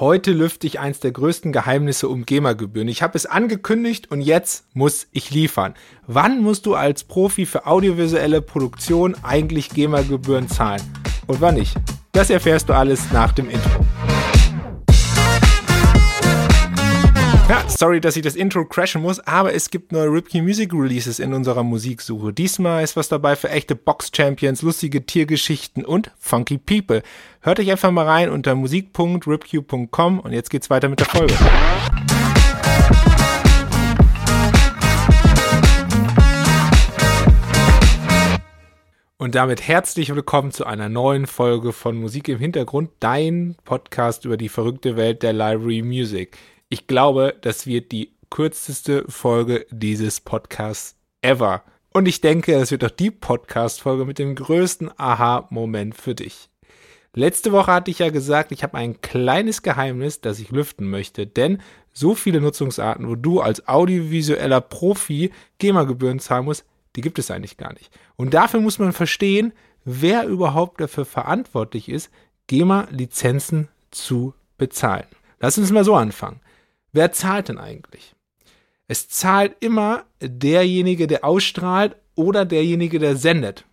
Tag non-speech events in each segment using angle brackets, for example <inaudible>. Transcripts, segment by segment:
Heute lüfte ich eins der größten Geheimnisse um GEMA-Gebühren. Ich habe es angekündigt und jetzt muss ich liefern. Wann musst du als Profi für audiovisuelle Produktion eigentlich GEMA-Gebühren zahlen? Und wann nicht? Das erfährst du alles nach dem Intro. Ja, sorry, dass ich das Intro crashen muss, aber es gibt neue Ripkey Music Releases in unserer Musiksuche. Diesmal ist was dabei für echte Box-Champions, lustige Tiergeschichten und funky People. Hört euch einfach mal rein unter musik.ripq.com und jetzt geht's weiter mit der Folge. Und damit herzlich willkommen zu einer neuen Folge von Musik im Hintergrund, dein Podcast über die verrückte Welt der Library Music. Ich glaube, das wird die kürzeste Folge dieses Podcasts ever. Und ich denke, es wird auch die Podcast-Folge mit dem größten Aha-Moment für dich. Letzte Woche hatte ich ja gesagt, ich habe ein kleines Geheimnis, das ich lüften möchte, denn so viele Nutzungsarten, wo du als audiovisueller Profi GEMA-Gebühren zahlen musst, die gibt es eigentlich gar nicht. Und dafür muss man verstehen, wer überhaupt dafür verantwortlich ist, GEMA-Lizenzen zu bezahlen. Lass uns mal so anfangen. Wer zahlt denn eigentlich? Es zahlt immer derjenige, der ausstrahlt oder derjenige, der sendet.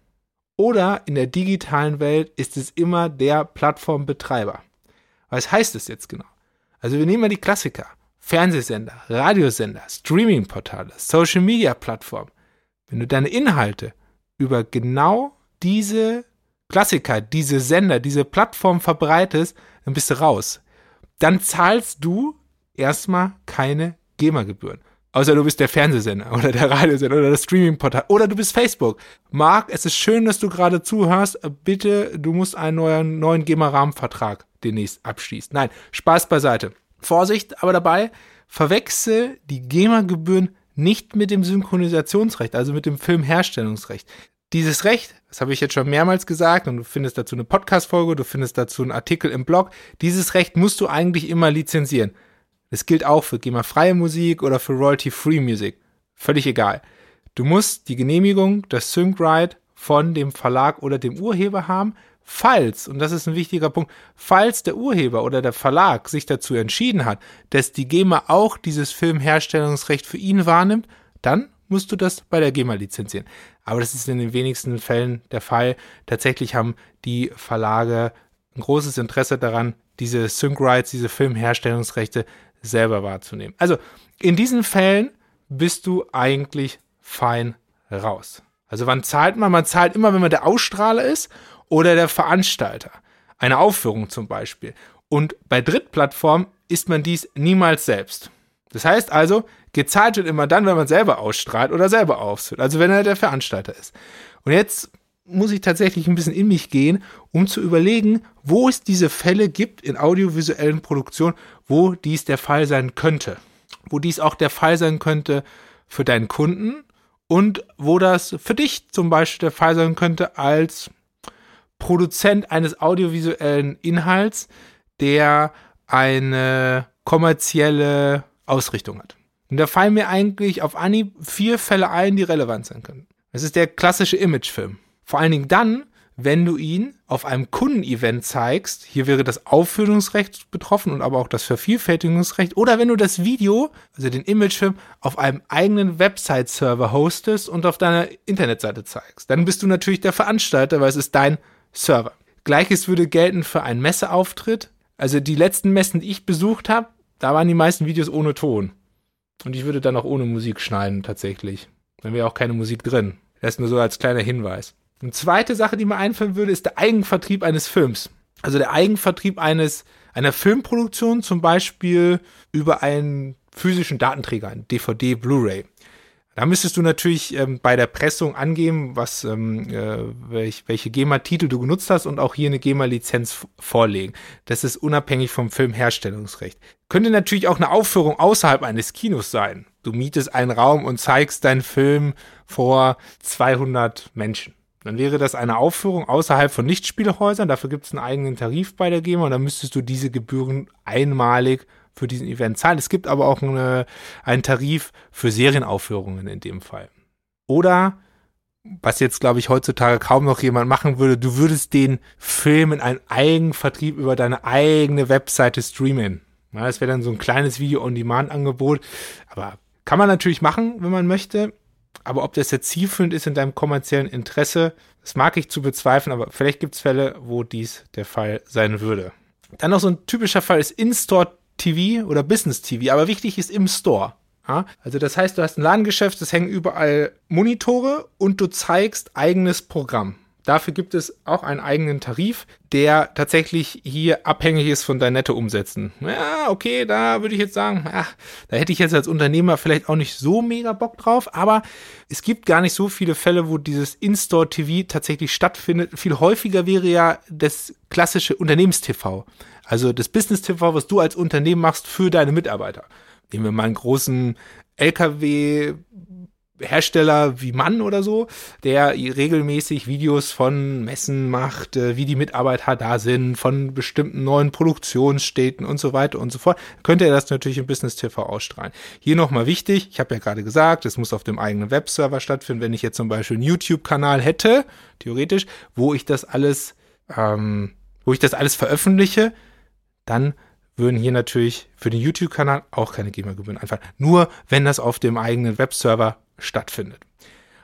Oder in der digitalen Welt ist es immer der Plattformbetreiber. Was heißt das jetzt genau? Also wir nehmen mal die Klassiker. Fernsehsender, Radiosender, Streamingportale, Social Media Plattformen. Wenn du deine Inhalte über genau diese Klassiker, diese Sender, diese Plattform verbreitest, dann bist du raus. Dann zahlst du erstmal keine GEMA-Gebühren. Außer du bist der Fernsehsender oder der Radiosender oder das Streamingportal oder du bist Facebook. Marc, es ist schön, dass du gerade zuhörst. Bitte, du musst einen neuen, neuen GEMA-Rahmenvertrag demnächst abschließen. Nein, Spaß beiseite. Vorsicht aber dabei, verwechsel die GEMA-Gebühren nicht mit dem Synchronisationsrecht, also mit dem Filmherstellungsrecht. Dieses Recht, das habe ich jetzt schon mehrmals gesagt und du findest dazu eine Podcast-Folge, du findest dazu einen Artikel im Blog. Dieses Recht musst du eigentlich immer lizenzieren. Das gilt auch für GEMA-freie Musik oder für Royalty-Free Musik. Völlig egal. Du musst die Genehmigung das Sync-Right von dem Verlag oder dem Urheber haben, falls, und das ist ein wichtiger Punkt, falls der Urheber oder der Verlag sich dazu entschieden hat, dass die GEMA auch dieses Filmherstellungsrecht für ihn wahrnimmt, dann musst du das bei der GEMA lizenzieren. Aber das ist in den wenigsten Fällen der Fall. Tatsächlich haben die Verlage ein großes Interesse daran, diese Sync Rights, diese Filmherstellungsrechte selber wahrzunehmen. Also in diesen Fällen bist du eigentlich fein raus. Also wann zahlt man? Man zahlt immer, wenn man der Ausstrahler ist oder der Veranstalter. Eine Aufführung zum Beispiel. Und bei Drittplattformen ist man dies niemals selbst. Das heißt also, gezahlt wird immer dann, wenn man selber ausstrahlt oder selber aufführt. Also wenn er der Veranstalter ist. Und jetzt muss ich tatsächlich ein bisschen in mich gehen, um zu überlegen, wo es diese Fälle gibt in audiovisuellen Produktionen, wo dies der Fall sein könnte. Wo dies auch der Fall sein könnte für deinen Kunden und wo das für dich zum Beispiel der Fall sein könnte als Produzent eines audiovisuellen Inhalts, der eine kommerzielle Ausrichtung hat. Und da fallen mir eigentlich auf Anhieb vier Fälle ein, die relevant sein können. Es ist der klassische Imagefilm. Vor allen Dingen dann, wenn du ihn auf einem Kundenevent zeigst, hier wäre das Aufführungsrecht betroffen und aber auch das Vervielfältigungsrecht, oder wenn du das Video, also den Imagefilm, auf einem eigenen Website-Server hostest und auf deiner Internetseite zeigst, dann bist du natürlich der Veranstalter, weil es ist dein Server. Gleiches würde gelten für einen Messeauftritt. Also die letzten Messen, die ich besucht habe, da waren die meisten Videos ohne Ton. Und ich würde dann auch ohne Musik schneiden, tatsächlich. Dann wäre auch keine Musik drin. Das nur so als kleiner Hinweis. Eine zweite Sache, die mir einfallen würde, ist der Eigenvertrieb eines Films. Also der Eigenvertrieb eines, einer Filmproduktion, zum Beispiel über einen physischen Datenträger, ein DVD, Blu-ray. Da müsstest du natürlich ähm, bei der Pressung angeben, was, ähm, äh, welch, welche GEMA-Titel du genutzt hast und auch hier eine GEMA-Lizenz vorlegen. Das ist unabhängig vom Filmherstellungsrecht. Könnte natürlich auch eine Aufführung außerhalb eines Kinos sein. Du mietest einen Raum und zeigst deinen Film vor 200 Menschen. Dann wäre das eine Aufführung außerhalb von Lichtspielhäusern. Dafür gibt es einen eigenen Tarif bei der GEMA und dann müsstest du diese Gebühren einmalig für diesen Event zahlen. Es gibt aber auch eine, einen Tarif für Serienaufführungen in dem Fall. Oder was jetzt, glaube ich, heutzutage kaum noch jemand machen würde, du würdest den Film in einen Eigenvertrieb über deine eigene Webseite streamen. Ja, das wäre dann so ein kleines Video-on-Demand-Angebot. Aber kann man natürlich machen, wenn man möchte. Aber ob das jetzt zielführend ist in deinem kommerziellen Interesse, das mag ich zu bezweifeln, aber vielleicht gibt es Fälle, wo dies der Fall sein würde. Dann noch so ein typischer Fall ist In-Store TV oder Business TV, aber wichtig ist im Store. Ja? Also das heißt, du hast ein Ladengeschäft, es hängen überall Monitore und du zeigst eigenes Programm. Dafür gibt es auch einen eigenen Tarif, der tatsächlich hier abhängig ist von deinen Nettoumsätzen. Ja, okay, da würde ich jetzt sagen, ach, da hätte ich jetzt als Unternehmer vielleicht auch nicht so mega Bock drauf, aber es gibt gar nicht so viele Fälle, wo dieses In-Store-TV tatsächlich stattfindet. Viel häufiger wäre ja das klassische Unternehmens-TV. Also das Business-TV, was du als Unternehmen machst für deine Mitarbeiter. Nehmen wir mal einen großen LKW Hersteller wie Mann oder so, der regelmäßig Videos von Messen macht, äh, wie die Mitarbeiter da sind, von bestimmten neuen Produktionsstädten und so weiter und so fort, könnte er das natürlich im Business TV ausstrahlen. Hier nochmal wichtig, ich habe ja gerade gesagt, es muss auf dem eigenen Webserver stattfinden. Wenn ich jetzt zum Beispiel einen YouTube-Kanal hätte, theoretisch, wo ich das alles, ähm, wo ich das alles veröffentliche, dann würden hier natürlich für den YouTube-Kanal auch keine GEMA-Gebühren einfallen. Nur wenn das auf dem eigenen Webserver stattfindet.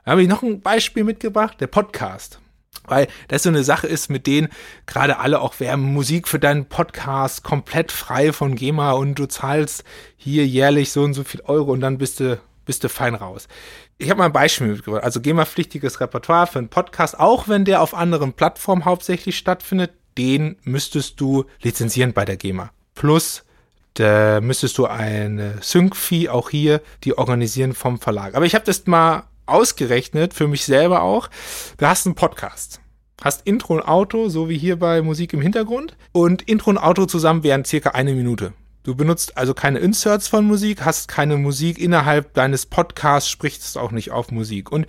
Da habe ich noch ein Beispiel mitgebracht, der Podcast. Weil das so eine Sache ist, mit denen gerade alle auch werben, Musik für deinen Podcast komplett frei von GEMA und du zahlst hier jährlich so und so viel Euro und dann bist du, bist du fein raus. Ich habe mal ein Beispiel mitgebracht. Also GEMA-pflichtiges Repertoire für einen Podcast, auch wenn der auf anderen Plattformen hauptsächlich stattfindet, den müsstest du lizenzieren bei der GEMA. Plus da müsstest du eine Sync-Fee auch hier, die organisieren vom Verlag. Aber ich habe das mal ausgerechnet, für mich selber auch. Du hast einen Podcast. Hast Intro und Auto, so wie hier bei Musik im Hintergrund. Und Intro und Auto zusammen wären circa eine Minute. Du benutzt also keine Inserts von Musik, hast keine Musik innerhalb deines Podcasts, sprichst auch nicht auf Musik. Und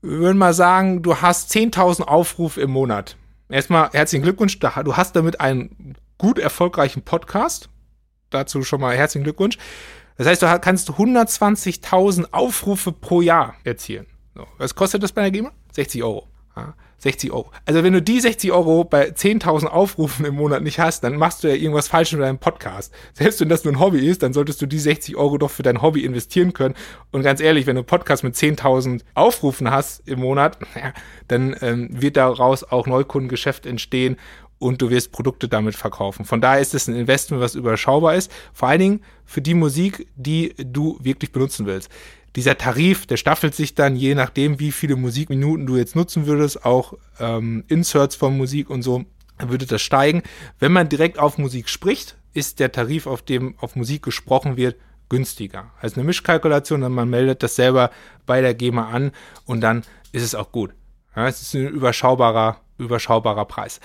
wir würden mal sagen, du hast 10.000 Aufrufe im Monat. Erstmal herzlichen Glückwunsch, du hast damit einen gut erfolgreichen Podcast dazu schon mal herzlichen Glückwunsch. Das heißt, du kannst 120.000 Aufrufe pro Jahr erzielen. So. Was kostet das bei der GEMA? 60 Euro. Ja, 60 Euro. Also wenn du die 60 Euro bei 10.000 Aufrufen im Monat nicht hast, dann machst du ja irgendwas falsch mit deinem Podcast. Selbst wenn das nur ein Hobby ist, dann solltest du die 60 Euro doch für dein Hobby investieren können. Und ganz ehrlich, wenn du einen Podcast mit 10.000 Aufrufen hast im Monat, <laughs> ja, dann ähm, wird daraus auch Neukundengeschäft entstehen und du wirst Produkte damit verkaufen. Von daher ist es ein Investment, was überschaubar ist. Vor allen Dingen für die Musik, die du wirklich benutzen willst. Dieser Tarif, der staffelt sich dann je nachdem, wie viele Musikminuten du jetzt nutzen würdest, auch ähm, Inserts von Musik und so, würde das steigen. Wenn man direkt auf Musik spricht, ist der Tarif, auf dem auf Musik gesprochen wird, günstiger. Also eine Mischkalkulation, dann man meldet das selber bei der GEMA an und dann ist es auch gut. Ja, es ist ein überschaubarer, überschaubarer Preis.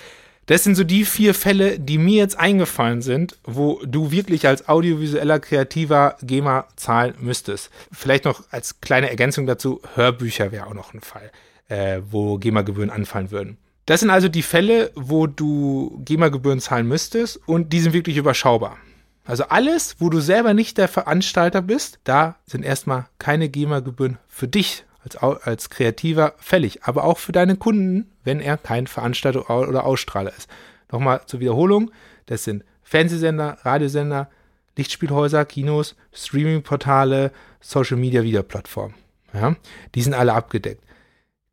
Das sind so die vier Fälle, die mir jetzt eingefallen sind, wo du wirklich als audiovisueller Kreativer GEMA zahlen müsstest. Vielleicht noch als kleine Ergänzung dazu, Hörbücher wäre auch noch ein Fall, äh, wo GEMA-Gebühren anfallen würden. Das sind also die Fälle, wo du GEMA-Gebühren zahlen müsstest und die sind wirklich überschaubar. Also alles, wo du selber nicht der Veranstalter bist, da sind erstmal keine GEMA-Gebühren für dich als, als Kreativer fällig, aber auch für deine Kunden, wenn er kein Veranstalter oder Ausstrahler ist. Nochmal zur Wiederholung, das sind Fernsehsender, Radiosender, Lichtspielhäuser, Kinos, Streamingportale, Social Media Videoplattformen. Ja, die sind alle abgedeckt.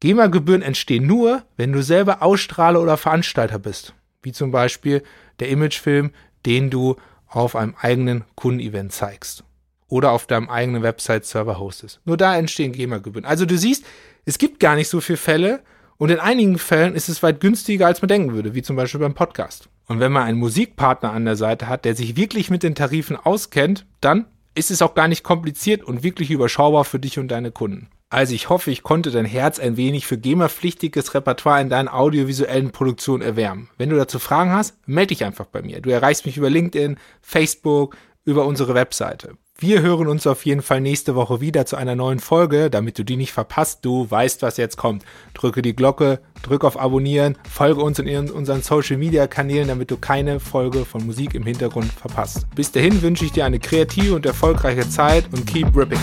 GEMA-Gebühren entstehen nur, wenn du selber Ausstrahler oder Veranstalter bist, wie zum Beispiel der Imagefilm, den du auf einem eigenen Kundenevent zeigst oder auf deinem eigenen Website-Server hostest. Nur da entstehen GEMA-Gebühren. Also du siehst, es gibt gar nicht so viele Fälle und in einigen Fällen ist es weit günstiger, als man denken würde, wie zum Beispiel beim Podcast. Und wenn man einen Musikpartner an der Seite hat, der sich wirklich mit den Tarifen auskennt, dann ist es auch gar nicht kompliziert und wirklich überschaubar für dich und deine Kunden. Also ich hoffe, ich konnte dein Herz ein wenig für GEMA-pflichtiges Repertoire in deinen audiovisuellen Produktionen erwärmen. Wenn du dazu Fragen hast, melde dich einfach bei mir. Du erreichst mich über LinkedIn, Facebook, über unsere Webseite. Wir hören uns auf jeden Fall nächste Woche wieder zu einer neuen Folge, damit du die nicht verpasst. Du weißt, was jetzt kommt. Drücke die Glocke, drück auf Abonnieren, folge uns in unseren Social Media Kanälen, damit du keine Folge von Musik im Hintergrund verpasst. Bis dahin wünsche ich dir eine kreative und erfolgreiche Zeit und keep ripping.